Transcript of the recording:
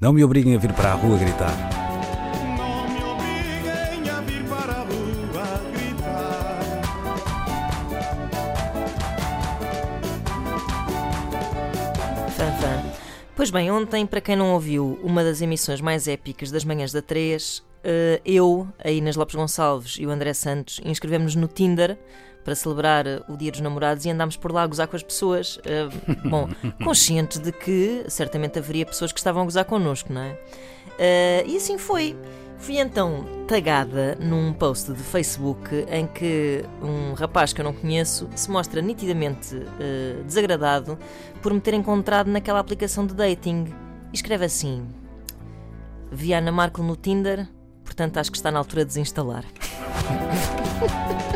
Não me obriguem a vir para a rua gritar. Pois bem, ontem, para quem não ouviu uma das emissões mais épicas das manhãs da 3, eh, eu, a Inês Lopes Gonçalves e o André Santos inscrevemos-nos no Tinder para celebrar o Dia dos Namorados e andámos por lá a gozar com as pessoas. eh, bom, conscientes de que certamente haveria pessoas que estavam a gozar connosco, não é? Eh, e assim foi. Fui então tagada num post de Facebook em que um rapaz que eu não conheço se mostra nitidamente eh, desagradado por me ter encontrado naquela aplicação de dating. E escreve assim: Vi Ana Marco no Tinder, portanto acho que está na altura de desinstalar.